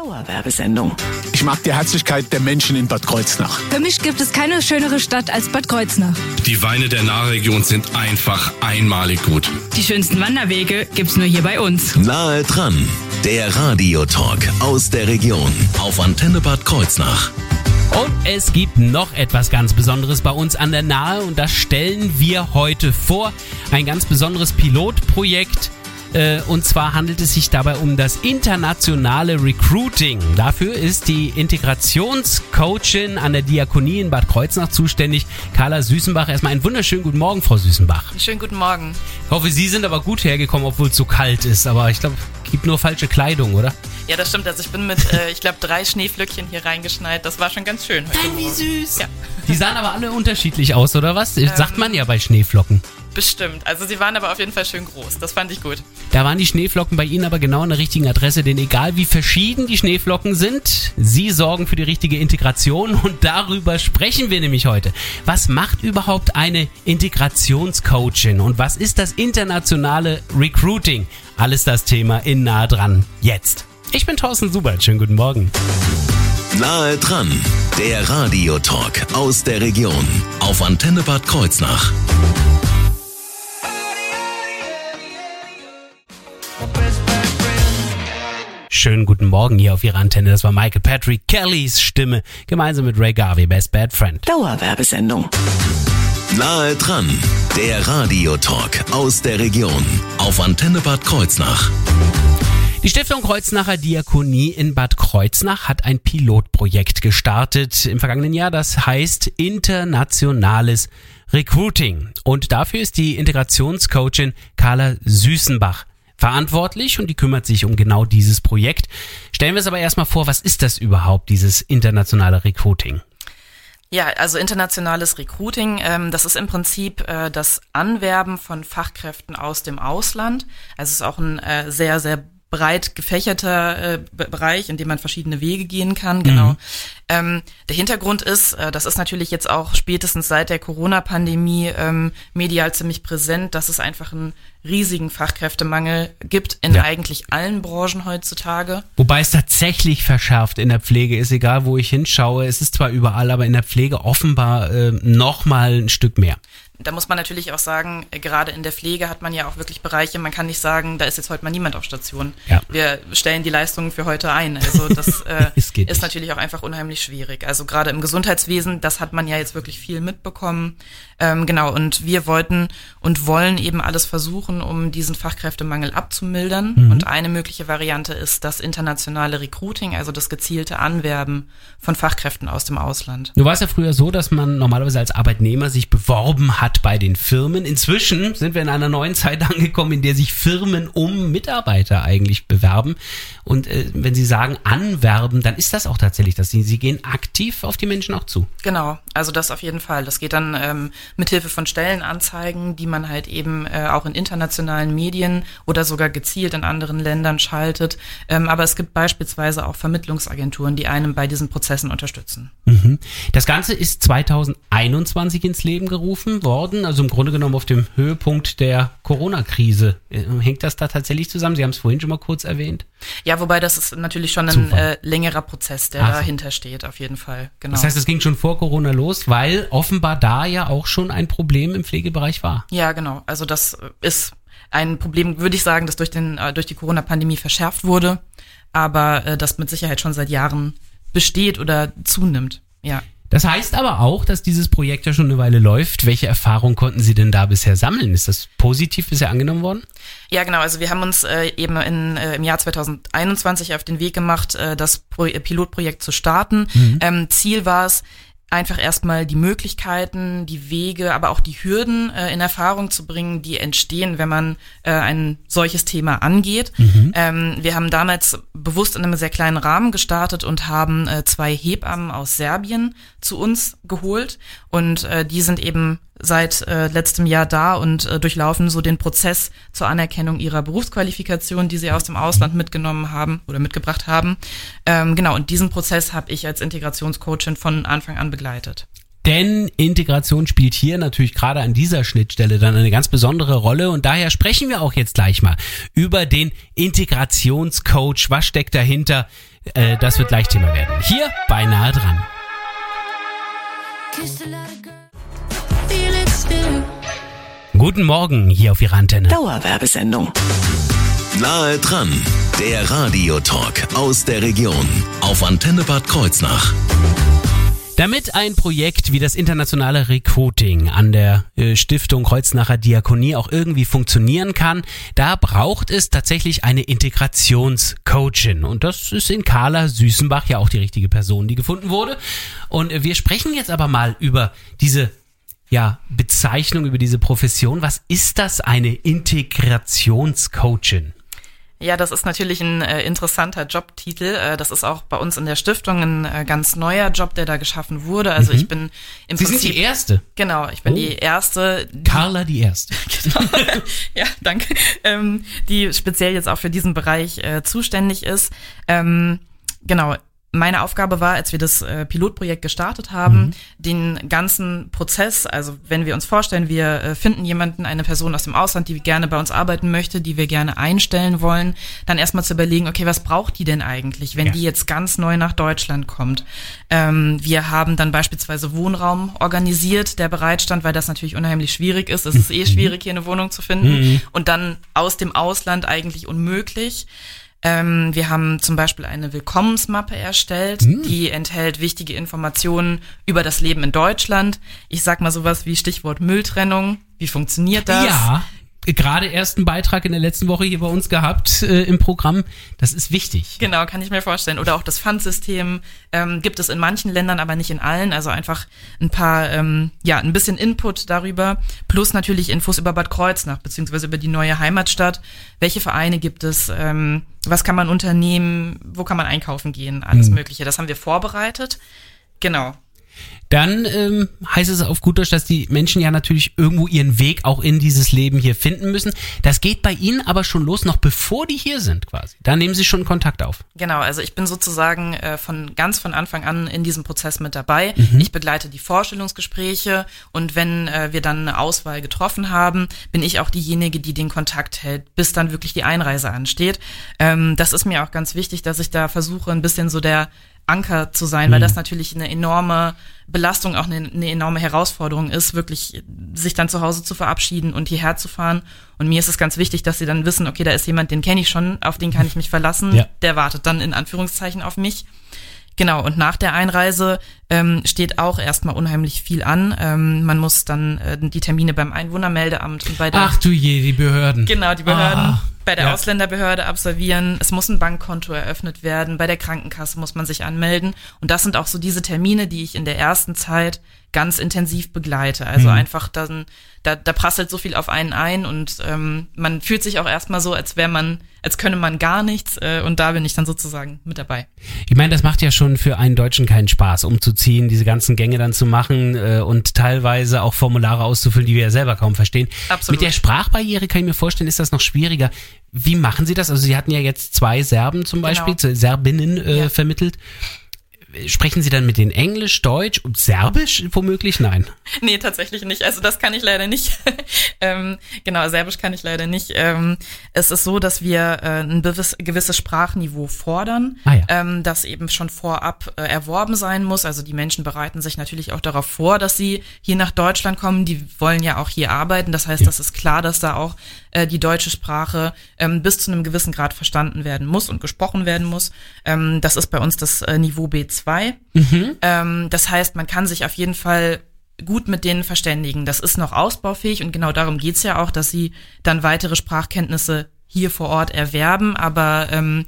Dauerwerbesendung. Ich mag die Herzlichkeit der Menschen in Bad Kreuznach. Für mich gibt es keine schönere Stadt als Bad Kreuznach. Die Weine der Nahregion sind einfach einmalig gut. Die schönsten Wanderwege gibt's nur hier bei uns. Nahe dran, der Radiotalk aus der Region auf Antenne Bad Kreuznach. Und es gibt noch etwas ganz Besonderes bei uns an der Nahe und das stellen wir heute vor. Ein ganz besonderes Pilotprojekt. Äh, Und zwar handelt es sich dabei um das internationale Recruiting. Dafür ist die Integrationscoachin an der Diakonie in Bad Kreuznach zuständig, Carla Süßenbach. Erstmal einen wunderschönen guten Morgen, Frau Süßenbach. Schönen guten Morgen. Ich hoffe, Sie sind aber gut hergekommen, obwohl es so kalt ist. Aber ich glaube, gibt nur falsche Kleidung, oder? Ja, das stimmt. Also ich bin mit, äh, ich glaube, drei Schneeflöckchen hier reingeschneit. Das war schon ganz schön heute. Nein, wie süß. Ja, Die sahen aber alle unterschiedlich aus, oder was? Sagt man ja bei Schneeflocken. Bestimmt. Also sie waren aber auf jeden Fall schön groß. Das fand ich gut. Da waren die Schneeflocken bei Ihnen aber genau an der richtigen Adresse, denn egal wie verschieden die Schneeflocken sind, Sie sorgen für die richtige Integration und darüber sprechen wir nämlich heute. Was macht überhaupt eine Integrationscoachin und was ist das internationale Recruiting? Alles das Thema in nah dran. Jetzt. Ich bin Thorsten Subert. Schönen guten Morgen. Nahe dran, der Radiotalk aus der Region auf Antenne Bad Kreuznach. Schönen guten Morgen hier auf Ihrer Antenne. Das war Michael Patrick Kellys Stimme gemeinsam mit Ray Garvey, Best Bad Friend. Dauerwerbesendung. Nahe dran, der Radiotalk aus der Region auf Antenne Bad Kreuznach. Die Stiftung Kreuznacher Diakonie in Bad Kreuznach hat ein Pilotprojekt gestartet im vergangenen Jahr. Das heißt internationales Recruiting. Und dafür ist die Integrationscoachin Carla Süßenbach verantwortlich und die kümmert sich um genau dieses Projekt. Stellen wir es aber erstmal vor, was ist das überhaupt, dieses internationale Recruiting? Ja, also internationales Recruiting, ähm, das ist im Prinzip äh, das Anwerben von Fachkräften aus dem Ausland. Also es ist auch ein äh, sehr, sehr breit gefächerter äh, Be- Bereich, in dem man verschiedene Wege gehen kann. Genau. Ähm, der Hintergrund ist, äh, das ist natürlich jetzt auch spätestens seit der Corona-Pandemie ähm, medial ziemlich präsent, dass es einfach einen riesigen Fachkräftemangel gibt in Ja. eigentlich allen Branchen heutzutage. Wobei es tatsächlich verschärft in der Pflege ist, egal wo ich hinschaue. Es ist zwar überall, aber in der Pflege offenbar äh, noch mal ein Stück mehr. Da muss man natürlich auch sagen, äh, gerade in der Pflege hat man ja auch wirklich Bereiche, man kann nicht sagen, da ist jetzt heute mal niemand auf Station. Ja. Wir stellen die Leistungen für heute ein. Also das äh, ist nicht. natürlich auch einfach unheimlich schwierig. Also gerade im Gesundheitswesen, das hat man ja jetzt wirklich viel mitbekommen. Ähm, genau, und wir wollten und wollen eben alles versuchen, um diesen Fachkräftemangel abzumildern. Mhm. Und eine mögliche Variante ist das internationale Recruiting, also das gezielte Anwerben von Fachkräften aus dem Ausland. Du warst ja früher so, dass man normalerweise als Arbeitnehmer sich beworben hat bei den Firmen. Inzwischen sind wir in einer neuen Zeit angekommen, in der sich Firmen um Mitarbeiter eigentlich bewerben. Und äh, wenn sie sagen anwerben, dann ist das auch tatsächlich das. Sie, sie gehen aktiv auf die Menschen auch zu. Genau, also das auf jeden Fall. Das geht dann ähm, mithilfe von Stellenanzeigen, die man halt eben äh, auch in internationalen Medien oder sogar gezielt in anderen Ländern schaltet. Ähm, aber es gibt beispielsweise auch Vermittlungsagenturen, die einem bei diesen Prozessen unterstützen. Mhm. Das Ganze ist 2021 ins Leben gerufen worden, also im Grunde genommen auf dem Höhepunkt der Corona-Krise. Äh, Hängt das da tatsächlich zusammen? Sie haben es vorhin schon mal kurz erwähnt. Ja, wobei das ist natürlich schon ein äh, längerer Prozess, der so. dahinter steht, auf jeden Fall. Genau. Das heißt, es ging schon vor Corona los, weil offenbar da ja auch schon ein Problem im Pflegebereich war. Ja, genau. Also das äh, ist ein Problem, würde ich sagen, das durch den äh, durch die Corona-Pandemie verschärft wurde, aber äh, das mit Sicherheit schon seit Jahren besteht oder zunimmt. Ja. Das heißt aber auch, dass dieses Projekt ja schon eine Weile läuft. Welche Erfahrungen konnten Sie denn da bisher sammeln? Ist das positiv bisher angenommen worden? Ja, genau. Also wir haben uns äh, eben in, äh, im Jahr 2021 auf den Weg gemacht, äh, das Pro Pilotprojekt zu starten. Ähm, Ziel war es, einfach erstmal die Möglichkeiten, die Wege, aber auch die Hürden äh, in Erfahrung zu bringen, die entstehen, wenn man äh, ein solches Thema angeht. Ähm, wir haben damals bewusst in einem sehr kleinen Rahmen gestartet und haben äh, zwei Hebammen aus Serbien zu uns geholt und äh, die sind eben seit äh, letztem Jahr da und äh, durchlaufen so den Prozess zur Anerkennung ihrer Berufsqualifikation, die sie aus dem Ausland mitgenommen haben oder mitgebracht haben. Ähm, genau, und diesen Prozess habe ich als Integrationscoachin von Anfang an begleitet. Denn Integration spielt hier natürlich gerade an dieser Schnittstelle dann eine ganz besondere Rolle und daher sprechen wir auch jetzt gleich mal über den Integrationscoach. Was steckt dahinter? Äh, das wird gleich Thema werden. Hier bei Nahe dran. Guten Morgen hier auf Ihrer Antenne. Dauerwerbesendung. Nahe dran, der Radiotalk aus der Region auf Antenne Bad Kreuznach. Damit ein Projekt wie das internationale Recruiting an der äh, Stiftung Kreuznacher Diakonie auch irgendwie funktionieren kann, da braucht es tatsächlich eine Integrationscoachin. Und das ist in Carla Süßenbach ja auch die richtige Person, die gefunden wurde. Und äh, wir sprechen jetzt aber mal über diese ja, Bezeichnung, über diese Profession. Was ist das, eine Integrationscoachin? Ja, das ist natürlich ein äh, interessanter Jobtitel. Äh, das ist auch bei uns in der Stiftung ein äh, ganz neuer Job, der da geschaffen wurde. Also Mhm. ich bin im Sie Prinzip sind die Erste. Genau, ich bin Oh. die erste. die- Carla die Erste. Genau. ja, danke. Ähm, die speziell jetzt auch für diesen Bereich äh, zuständig ist. Ähm, genau. Meine Aufgabe war, als wir das äh, Pilotprojekt gestartet haben, den ganzen Prozess, also wenn wir uns vorstellen, wir äh, finden jemanden, eine Person aus dem Ausland, die gerne bei uns arbeiten möchte, die wir gerne einstellen wollen, dann erstmal zu überlegen, okay, was braucht die denn eigentlich, wenn Ja. die jetzt ganz neu nach Deutschland kommt? Ähm, wir haben dann beispielsweise Wohnraum organisiert, der bereitstand, weil das natürlich unheimlich schwierig ist. Es ist eh schwierig, hier eine Wohnung zu finden. Und dann aus dem Ausland eigentlich unmöglich. Ähm, wir haben zum Beispiel eine Willkommensmappe erstellt, die enthält wichtige Informationen über das Leben in Deutschland. Ich sag mal sowas wie Stichwort Mülltrennung. Wie funktioniert das? Ja, gerade erst einen Beitrag in der letzten Woche hier bei uns gehabt äh, im Programm. Das ist wichtig. Genau, kann ich mir vorstellen. Oder auch das Pfandsystem ähm, gibt es in manchen Ländern, aber nicht in allen. Also einfach ein paar, ähm, ja, ein bisschen Input darüber. Plus natürlich Infos über Bad Kreuznach, beziehungsweise über die neue Heimatstadt. Welche Vereine gibt es? Ähm, was kann man unternehmen? Wo kann man einkaufen gehen? Alles Mögliche. Das haben wir vorbereitet. Genau. Dann ähm, heißt es auf gut Deutsch, dass die Menschen ja natürlich irgendwo ihren Weg auch in dieses Leben hier finden müssen. Das geht bei Ihnen aber schon los, noch bevor die hier sind quasi. Da nehmen Sie schon Kontakt auf. Genau, also ich bin sozusagen äh, von ganz von Anfang an in diesem Prozess mit dabei. Mhm. Ich begleite die Vorstellungsgespräche und wenn äh, wir dann eine Auswahl getroffen haben, bin ich auch diejenige, die den Kontakt hält, bis dann wirklich die Einreise ansteht. Ähm, das ist mir auch ganz wichtig, dass ich da versuche, ein bisschen so der Anker zu sein, weil Mhm. das natürlich eine enorme Belastung, auch eine, eine enorme Herausforderung ist, wirklich sich dann zu Hause zu verabschieden und hierher zu fahren. Und mir ist es ganz wichtig, dass sie dann wissen, okay, da ist jemand, den kenne ich schon, auf den kann ich mich verlassen, Ja. der wartet dann in Anführungszeichen auf mich. Genau, und nach der Einreise ähm, steht auch erstmal unheimlich viel an. Ähm, man muss dann äh, die Termine beim Einwohnermeldeamt und bei der Ach du je, die Behörden. Genau, die Behörden Ah, bei der ja. Ausländerbehörde absolvieren. Es muss ein Bankkonto eröffnet werden. Bei der Krankenkasse muss man sich anmelden. Und das sind auch so diese Termine, die ich in der ersten Zeit ganz intensiv begleite. Also Mhm. einfach dann, da, da prasselt so viel auf einen ein und ähm, man fühlt sich auch erstmal so, als wäre man, als könne man gar nichts. Äh, und da bin ich dann sozusagen mit dabei. Ich meine, das macht ja schon für einen Deutschen keinen Spaß, umzuziehen, diese ganzen Gänge dann zu machen äh, und teilweise auch Formulare auszufüllen, die wir ja selber kaum verstehen. Absolut. Mit der Sprachbarriere kann ich mir vorstellen, ist das noch schwieriger. Wie machen Sie das? Also Sie hatten ja jetzt zwei Serben zum Beispiel, Genau. Serbinnen äh, Ja. vermittelt. Sprechen Sie dann mit denen Englisch, Deutsch und Serbisch womöglich? Nein. Nee, tatsächlich nicht. Also das kann ich leider nicht. ähm, genau, Serbisch kann ich leider nicht. Ähm, es ist so, dass wir äh, ein gewiss, gewisses Sprachniveau fordern, Ah ja. ähm, das eben schon vorab äh, erworben sein muss. Also die Menschen bereiten sich natürlich auch darauf vor, dass sie hier nach Deutschland kommen. Die wollen ja auch hier arbeiten. Das heißt, Ja. das ist klar, dass da auch äh, die deutsche Sprache ähm, bis zu einem gewissen Grad verstanden werden muss und gesprochen werden muss. Ähm, das ist bei uns das äh, Niveau B2. Ähm, das heißt, man kann sich auf jeden Fall gut mit denen verständigen. Das ist noch ausbaufähig und genau darum geht's ja auch, dass sie dann weitere Sprachkenntnisse hier vor Ort erwerben, aber ähm,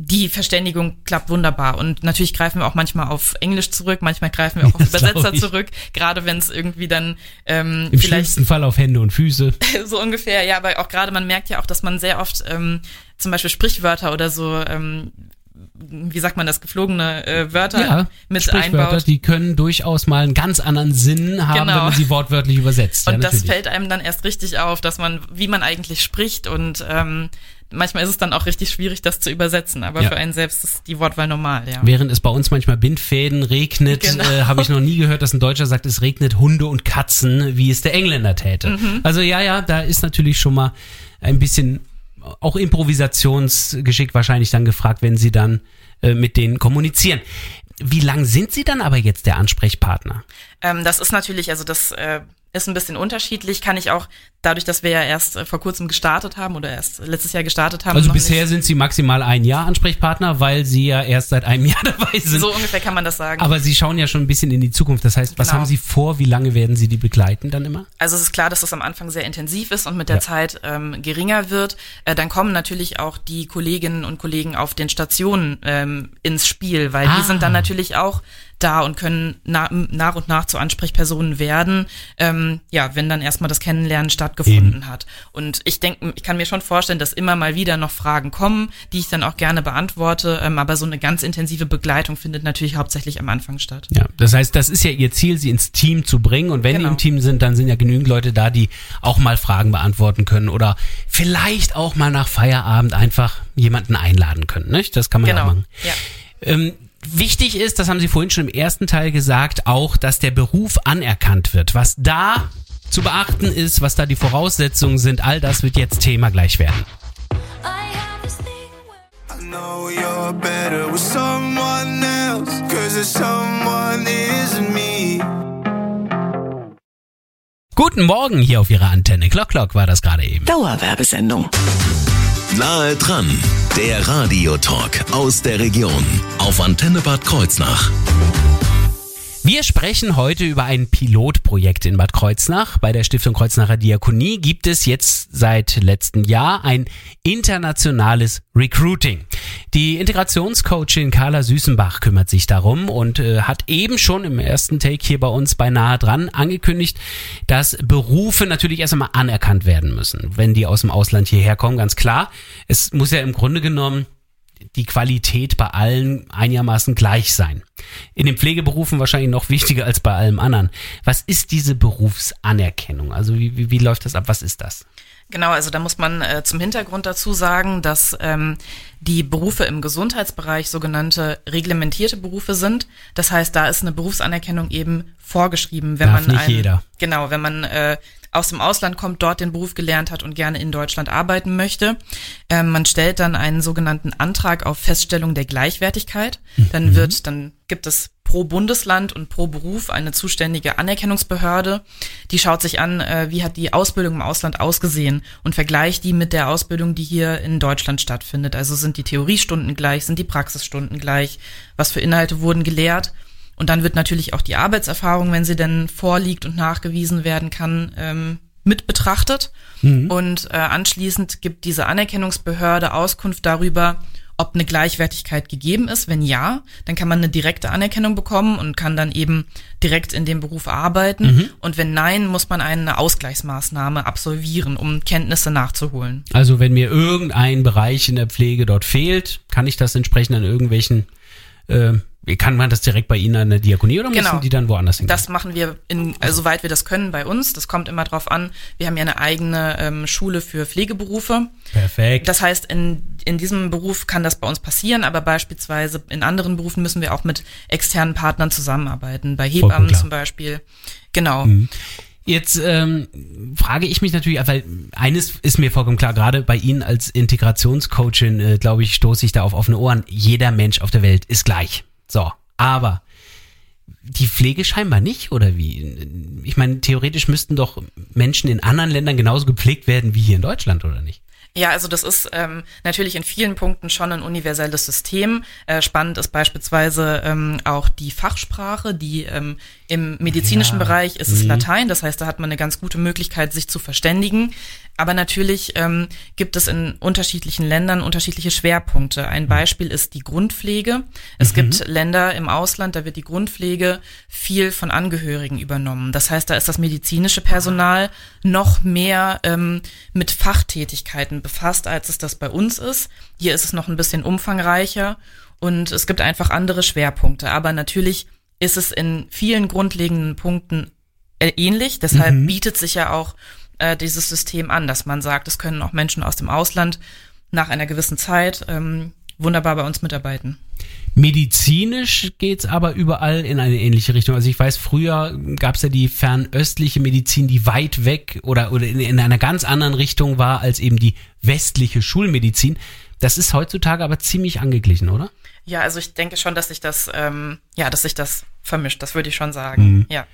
die Verständigung klappt wunderbar. Und natürlich greifen wir auch manchmal auf Englisch zurück, manchmal greifen wir auch auf Das Übersetzer zurück, gerade wenn es irgendwie dann ähm, Im schlimmsten Fall auf Hände und Füße. so ungefähr, ja, aber auch gerade man merkt ja auch, dass man sehr oft ähm, zum Beispiel Sprichwörter oder so, ähm, wie sagt man das, geflogene äh, Wörter Ja, mit Sprichwörter, einbaut. die können durchaus mal einen ganz anderen Sinn haben, Genau. wenn man sie wortwörtlich übersetzt. Und ja, das fällt einem dann erst richtig auf, dass man, wie man eigentlich spricht und ähm, manchmal ist es dann auch richtig schwierig, das zu übersetzen, aber Ja. für einen selbst ist die Wortwahl normal, ja. Während es bei uns manchmal Bindfäden regnet, Genau. äh, habe ich noch nie gehört, dass ein Deutscher sagt, es regnet Hunde und Katzen, wie es der Engländer täte. Mhm. Also ja, ja, da ist natürlich schon mal ein bisschen auch Improvisationsgeschick wahrscheinlich dann gefragt, wenn sie dann äh, mit denen kommunizieren. Wie lang sind Sie dann aber jetzt der Ansprechpartner? Ähm, das ist natürlich, also das äh, ist ein bisschen unterschiedlich, kann ich auch dadurch, dass wir ja erst äh, vor kurzem gestartet haben oder erst letztes Jahr gestartet haben. Also bisher sind Sie maximal ein Jahr Ansprechpartner, weil Sie ja erst seit einem Jahr dabei sind. So ungefähr kann man das sagen. Aber Sie schauen ja schon ein bisschen in die Zukunft. Das heißt, was Genau. haben Sie vor? Wie lange werden Sie die begleiten dann immer? Also es ist klar, dass das am Anfang sehr intensiv ist und mit der Ja. Zeit ähm, geringer wird. Äh, dann kommen natürlich auch die Kolleginnen und Kollegen auf den Stationen ähm, ins Spiel, weil Ah. die sind dann natürlich auch da und können na, nach und nach zu Ansprechpersonen werden, ähm, ja, wenn dann erstmal das Kennenlernen stattgefunden hat. Und ich denke, ich kann mir schon vorstellen, dass immer mal wieder noch Fragen kommen, die ich dann auch gerne beantworte, ähm, aber so eine ganz intensive Begleitung findet natürlich hauptsächlich am Anfang statt. Ja, das heißt, das ist ja Ihr Ziel, Sie ins Team zu bringen. Und wenn Genau. die im Team sind, dann sind ja genügend Leute da, die auch mal Fragen beantworten können oder vielleicht auch mal nach Feierabend einfach jemanden einladen können. Nicht? Das kann man ja Genau. auch machen. Ja. Ähm, wichtig ist, das haben Sie vorhin schon im ersten Teil gesagt, auch, dass der Beruf anerkannt wird. Was da zu beachten ist, was da die Voraussetzungen sind, all das wird jetzt Thema gleich werden. Guten Morgen hier auf Ihrer Antenne. Clock Clock war das gerade eben. Dauerwerbesendung. Nahe dran, der Radiotalk aus der Region auf Antenne Bad Kreuznach. Wir sprechen heute über ein Pilotprojekt in Bad Kreuznach. Bei der Stiftung Kreuznacher Diakonie gibt es jetzt seit letztem Jahr ein internationales Recruiting. Die Integrationscoachin Carla Süßenbach kümmert sich darum und äh, hat eben schon im ersten Take hier bei uns bei Nahe dran angekündigt, dass Berufe natürlich erst einmal anerkannt werden müssen, wenn die aus dem Ausland hierher kommen, ganz klar. Es muss ja im Grunde genommen die Qualität bei allen einigermaßen gleich sein. In den Pflegeberufen wahrscheinlich noch wichtiger als bei allem anderen. Was ist diese Berufsanerkennung? Also wie, wie, wie läuft das ab? Was ist das? Genau, also da muss man äh, zum Hintergrund dazu sagen, dass ähm, die Berufe im Gesundheitsbereich sogenannte reglementierte Berufe sind. Das heißt, da ist eine Berufsanerkennung eben vorgeschrieben, wenn Darf man nicht einen, jeder. genau, wenn man äh, aus dem Ausland kommt, dort den Beruf gelernt hat und gerne in Deutschland arbeiten möchte. Ähm, man stellt dann einen sogenannten Antrag auf Feststellung der Gleichwertigkeit. Dann wird, dann gibt es pro Bundesland und pro Beruf eine zuständige Anerkennungsbehörde. Die schaut sich an, äh, wie hat die Ausbildung im Ausland ausgesehen und vergleicht die mit der Ausbildung, die hier in Deutschland stattfindet. Also sind die Theoriestunden gleich, sind die Praxisstunden gleich, was für Inhalte wurden gelehrt. Und dann wird natürlich auch die Arbeitserfahrung, wenn sie denn vorliegt und nachgewiesen werden kann, ähm, mit betrachtet. Und äh, anschließend gibt diese Anerkennungsbehörde Auskunft darüber, ob eine Gleichwertigkeit gegeben ist. Wenn ja, dann kann man eine direkte Anerkennung bekommen und kann dann eben direkt in dem Beruf arbeiten. Und wenn nein, muss man eine Ausgleichsmaßnahme absolvieren, um Kenntnisse nachzuholen. Also wenn mir irgendein Bereich in der Pflege dort fehlt, kann ich das entsprechend an irgendwelchen, äh, kann man das direkt bei Ihnen an der Diakonie oder Genau. müssen die dann woanders hingehen? Das machen wir, in, also soweit wir das können bei uns. Das kommt immer drauf an. Wir haben ja eine eigene ähm, Schule für Pflegeberufe. Perfekt. Das heißt, in, in diesem Beruf kann das bei uns passieren, aber beispielsweise in anderen Berufen müssen wir auch mit externen Partnern zusammenarbeiten. Bei Hebammen zum Beispiel. Genau. Jetzt ähm, frage ich mich natürlich, weil eines ist mir vollkommen klar, gerade bei Ihnen als Integrationscoachin, äh, glaube ich, stoße ich da auf offene Ohren. Jeder Mensch auf der Welt ist gleich. So, aber die Pflege scheinbar nicht, oder wie? Ich meine, theoretisch müssten doch Menschen in anderen Ländern genauso gepflegt werden wie hier in Deutschland, oder nicht? Ja, also das ist ähm, natürlich in vielen Punkten schon ein universelles System. Äh, spannend ist beispielsweise ähm, auch die Fachsprache, die ähm, im medizinischen Ja. Bereich ist es Mhm. Latein, das heißt, da hat man eine ganz gute Möglichkeit, sich zu verständigen. Aber natürlich ähm, gibt es in unterschiedlichen Ländern unterschiedliche Schwerpunkte. Ein Beispiel ist die Grundpflege. Es gibt Länder im Ausland, da wird die Grundpflege viel von Angehörigen übernommen. Das heißt, da ist das medizinische Personal noch mehr ähm, mit Fachtätigkeiten befasst, als es das bei uns ist. Hier ist es noch ein bisschen umfangreicher und es gibt einfach andere Schwerpunkte. Aber natürlich ist es in vielen grundlegenden Punkten äh, ähnlich. Deshalb bietet sich ja auch äh, dieses System an, dass man sagt, es können auch Menschen aus dem Ausland nach einer gewissen Zeit ähm, wunderbar bei uns mitarbeiten. Medizinisch geht's aber überall in eine ähnliche Richtung. Also ich weiß, früher gab's ja die fernöstliche Medizin, die weit weg oder, oder in, in einer ganz anderen Richtung war als eben die westliche Schulmedizin. Das ist heutzutage aber ziemlich angeglichen, oder? Ja, also ich denke schon, dass sich das, ähm, ja, dass sich das vermischt. Das würde ich schon sagen. Ja.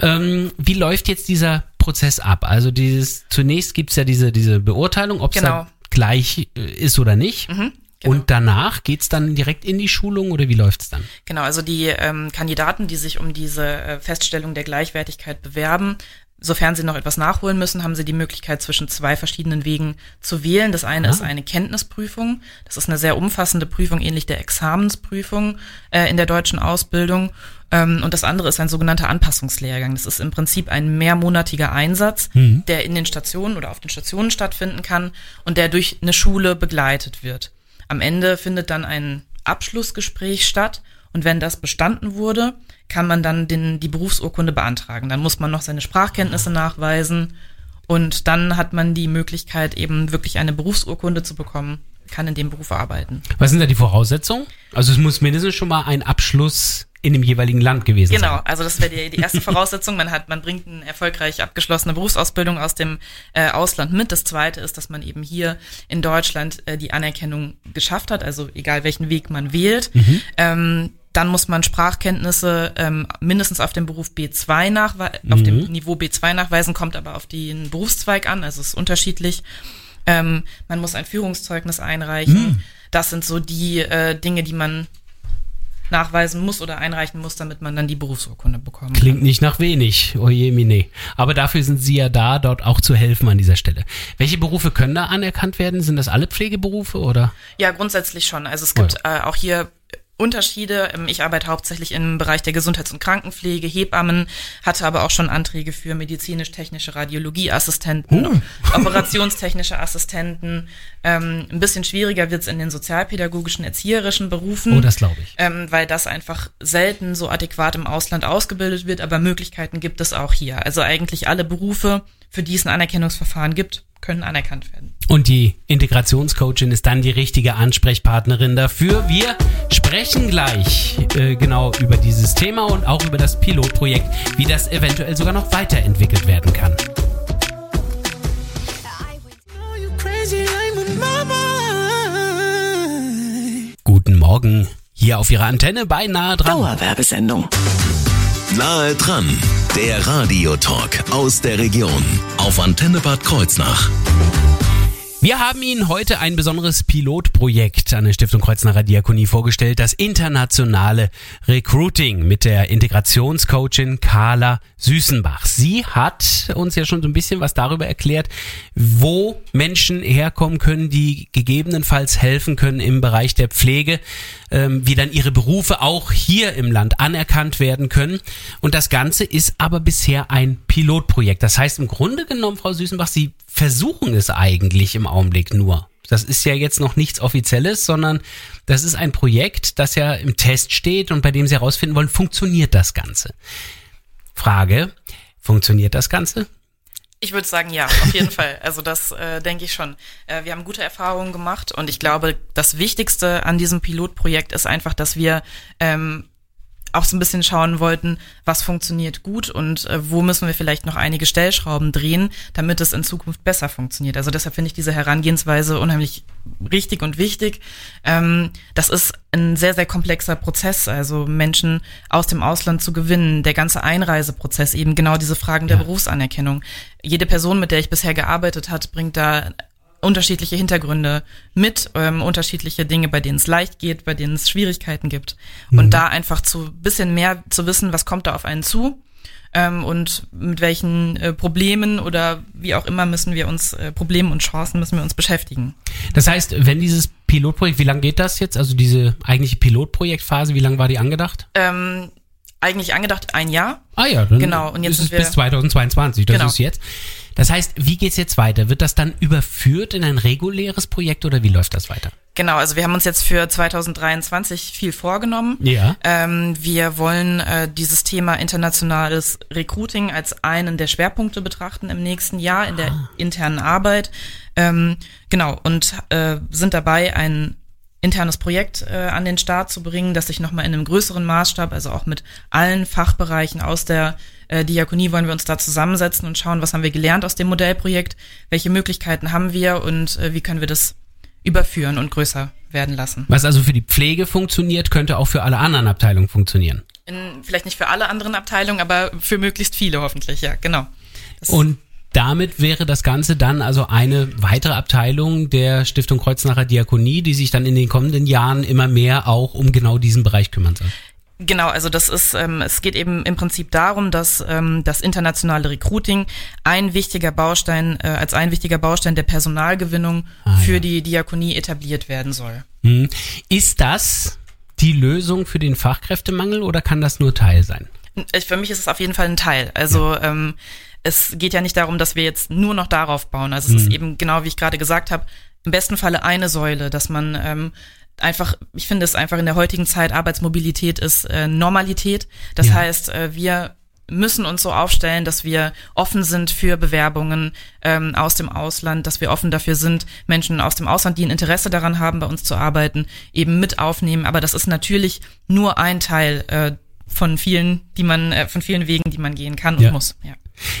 Ähm, wie läuft jetzt dieser Prozess ab? Also dieses, zunächst gibt's ja diese, diese Beurteilung, ob es Genau. gleich äh, ist oder nicht. Genau. Und danach geht's dann direkt in die Schulung oder wie läuft's dann? Genau, also die ähm, Kandidaten, die sich um diese äh, Feststellung der Gleichwertigkeit bewerben, sofern sie noch etwas nachholen müssen, haben sie die Möglichkeit, zwischen zwei verschiedenen Wegen zu wählen. Das eine ist eine Kenntnisprüfung. Das ist eine sehr umfassende Prüfung, ähnlich der Examensprüfung äh, in der deutschen Ausbildung. Ähm, und das andere ist ein sogenannter Anpassungslehrgang. Das ist im Prinzip ein mehrmonatiger Einsatz, der in den Stationen oder auf den Stationen stattfinden kann und der durch eine Schule begleitet wird. Am Ende findet dann ein Abschlussgespräch statt und wenn das bestanden wurde, kann man dann den, die Berufsurkunde beantragen. Dann muss man noch seine Sprachkenntnisse nachweisen und dann hat man die Möglichkeit, eben wirklich eine Berufsurkunde zu bekommen, kann in dem Beruf arbeiten. Was sind da die Voraussetzungen? Also es muss mindestens schon mal ein Abschluss in dem jeweiligen Land gewesen Genau, sein. also das wäre die, die erste Voraussetzung. Man hat, man bringt eine erfolgreich abgeschlossene Berufsausbildung aus dem äh, Ausland mit. Das zweite ist, dass man eben hier in Deutschland äh, die Anerkennung geschafft hat, also egal welchen Weg man wählt. Ähm, dann muss man Sprachkenntnisse ähm, mindestens auf dem Beruf B2 nachweisen, auf dem Niveau B2 nachweisen, kommt aber auf den Berufszweig an, also es ist unterschiedlich. Ähm, man muss ein Führungszeugnis einreichen. Das sind so die äh, Dinge, die man nachweisen muss oder einreichen muss, damit man dann die Berufsurkunde bekommt. Klingt nicht nach wenig, oje mine. Aber dafür sind Sie ja da, dort auch zu helfen an dieser Stelle. Welche Berufe können da anerkannt werden? Sind das alle Pflegeberufe oder? Ja, grundsätzlich schon. Also es gibt äh, auch hier Unterschiede. Ähm, Ich arbeite hauptsächlich im Bereich der Gesundheits- und Krankenpflege, Hebammen, hatte aber auch schon Anträge für medizinisch-technische Radiologieassistenten, operationstechnische Assistenten. Ähm, ein bisschen schwieriger wird's in den sozialpädagogischen, erzieherischen Berufen. Oh, das glaube ich. ähm, weil das einfach selten so adäquat im Ausland ausgebildet wird, aber Möglichkeiten gibt es auch hier. Also eigentlich alle Berufe, für die es ein Anerkennungsverfahren gibt, können anerkannt werden. Und die Integrationscoachin ist dann die richtige Ansprechpartnerin dafür. Wir sprechen gleich äh, genau über dieses Thema und auch über das Pilotprojekt, wie das eventuell sogar noch weiterentwickelt werden kann. Guten Morgen. Hier auf Ihrer Antenne beinahe dran. Dauerwerbesendung. Nahe dran, der Radiotalk aus der Region auf Antenne Bad Kreuznach. Wir haben Ihnen heute ein besonderes Pilotprojekt an der Stiftung Kreuznacher Diakonie vorgestellt, das internationale Recruiting mit der Integrationscoachin Carla Süßenbach. Sie hat uns ja schon so ein bisschen was darüber erklärt, wo Menschen herkommen können, die gegebenenfalls helfen können im Bereich der Pflege, ähm, wie dann ihre Berufe auch hier im Land anerkannt werden können. Und das Ganze ist aber bisher ein Pilotprojekt. Das heißt im Grunde genommen, Frau Süßenbach, Sie versuchen es eigentlich im Augenblick nur. Das ist ja jetzt noch nichts Offizielles, sondern das ist ein Projekt, das ja im Test steht und bei dem Sie herausfinden wollen, funktioniert das Ganze. Frage, funktioniert das Ganze? Ich würde sagen, ja, auf jeden Fall. Also das äh, denke ich schon. Äh, wir haben gute Erfahrungen gemacht und ich glaube, das Wichtigste an diesem Pilotprojekt ist einfach, dass wir ähm, auch so ein bisschen schauen wollten, was funktioniert gut und äh, wo müssen wir vielleicht noch einige Stellschrauben drehen, damit es in Zukunft besser funktioniert. Also deshalb finde ich diese Herangehensweise unheimlich richtig und wichtig. Ähm, das ist ein sehr, sehr komplexer Prozess, also Menschen aus dem Ausland zu gewinnen, der ganze Einreiseprozess, eben genau diese Fragen der Berufsanerkennung. Jede Person, mit der ich bisher gearbeitet hat, bringt da unterschiedliche Hintergründe mit, ähm, unterschiedliche Dinge, bei denen es leicht geht, bei denen es Schwierigkeiten gibt. Und da einfach zu bisschen mehr zu wissen, was kommt da auf einen zu ähm, und mit welchen äh, Problemen oder wie auch immer müssen wir uns, äh, Problemen und Chancen müssen wir uns beschäftigen. Das heißt, wenn dieses Pilotprojekt, wie lange geht das jetzt? Also diese eigentliche Pilotprojektphase, wie lange war die angedacht? Ähm, eigentlich angedacht ein Jahr. Ah ja, dann Genau, und jetzt ist es bis 2022, das Genau. ist jetzt. Das heißt, wie geht's jetzt weiter? Wird das dann überführt in ein reguläres Projekt oder wie läuft das weiter? Genau, also wir haben uns jetzt für 2023 viel vorgenommen. Ja. Ähm, wir wollen äh, dieses Thema internationales Recruiting als einen der Schwerpunkte betrachten im nächsten Jahr in der Ah. internen Arbeit. Ähm, genau, und äh, sind dabei, ein internes Projekt äh, an den Start zu bringen, das sich nochmal in einem größeren Maßstab, also auch mit allen Fachbereichen aus der äh, Diakonie wollen wir uns da zusammensetzen und schauen, was haben wir gelernt aus dem Modellprojekt, welche Möglichkeiten haben wir und äh, wie können wir das überführen und größer werden lassen. Was also für die Pflege funktioniert, könnte auch für alle anderen Abteilungen funktionieren. In, vielleicht nicht für alle anderen Abteilungen, aber für möglichst viele hoffentlich, ja, genau. Das Und damit wäre das Ganze dann also eine weitere Abteilung der Stiftung Kreuznacher Diakonie, die sich dann in den kommenden Jahren immer mehr auch um genau diesen Bereich kümmern soll. Genau, also das ist, ähm, es geht eben im Prinzip darum, dass ähm, das internationale Recruiting ein wichtiger Baustein, äh, als ein wichtiger Baustein der Personalgewinnung Ah, für ja. die Diakonie etabliert werden soll. Hm. Ist das die Lösung für den Fachkräftemangel oder kann das nur Teil sein? Ich, für mich ist es auf jeden Fall ein Teil. Also ähm, es geht ja nicht darum, dass wir jetzt nur noch darauf bauen. Also es ist eben genau wie ich gerade gesagt habe, im besten Falle eine Säule, dass man ähm, einfach, ich finde es einfach in der heutigen Zeit, Arbeitsmobilität ist äh, Normalität. Das Ja. heißt, äh, wir müssen uns so aufstellen, dass wir offen sind für Bewerbungen ähm, aus dem Ausland, dass wir offen dafür sind, Menschen aus dem Ausland, die ein Interesse daran haben, bei uns zu arbeiten, eben mit aufnehmen. Aber das ist natürlich nur ein Teil äh, von vielen, die man, äh, von vielen Wegen, die man gehen kann und Ja. muss. Ja.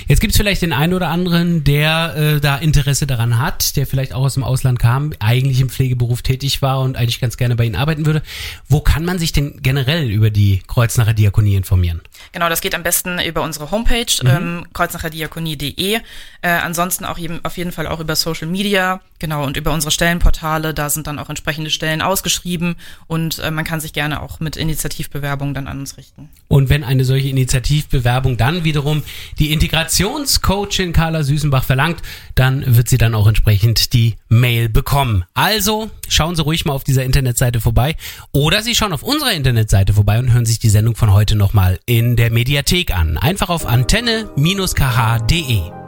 Jetzt gibt es vielleicht den einen oder anderen, der äh, da Interesse daran hat, der vielleicht auch aus dem Ausland kam, eigentlich im Pflegeberuf tätig war und eigentlich ganz gerne bei Ihnen arbeiten würde. Wo kann man sich denn generell über die Kreuznacher Diakonie informieren? Genau, das geht am besten über unsere Homepage, Mhm. ähm, kreuznacherdiakonie.de. Äh, ansonsten auch eben, auf jeden Fall auch über Social Media, genau, und über unsere Stellenportale. Da sind dann auch entsprechende Stellen ausgeschrieben und äh, man kann sich gerne auch mit Initiativbewerbungen dann an uns richten. Und wenn eine solche Initiativbewerbung dann wiederum die Integrationscoachin Carla Süßenbach verlangt, dann wird sie dann auch entsprechend die Mail bekommen. Also schauen Sie ruhig mal auf dieser Internetseite vorbei oder Sie schauen auf unserer Internetseite vorbei und hören sich die Sendung von heute nochmal in der Mediathek an. Einfach auf antenne-kh.de.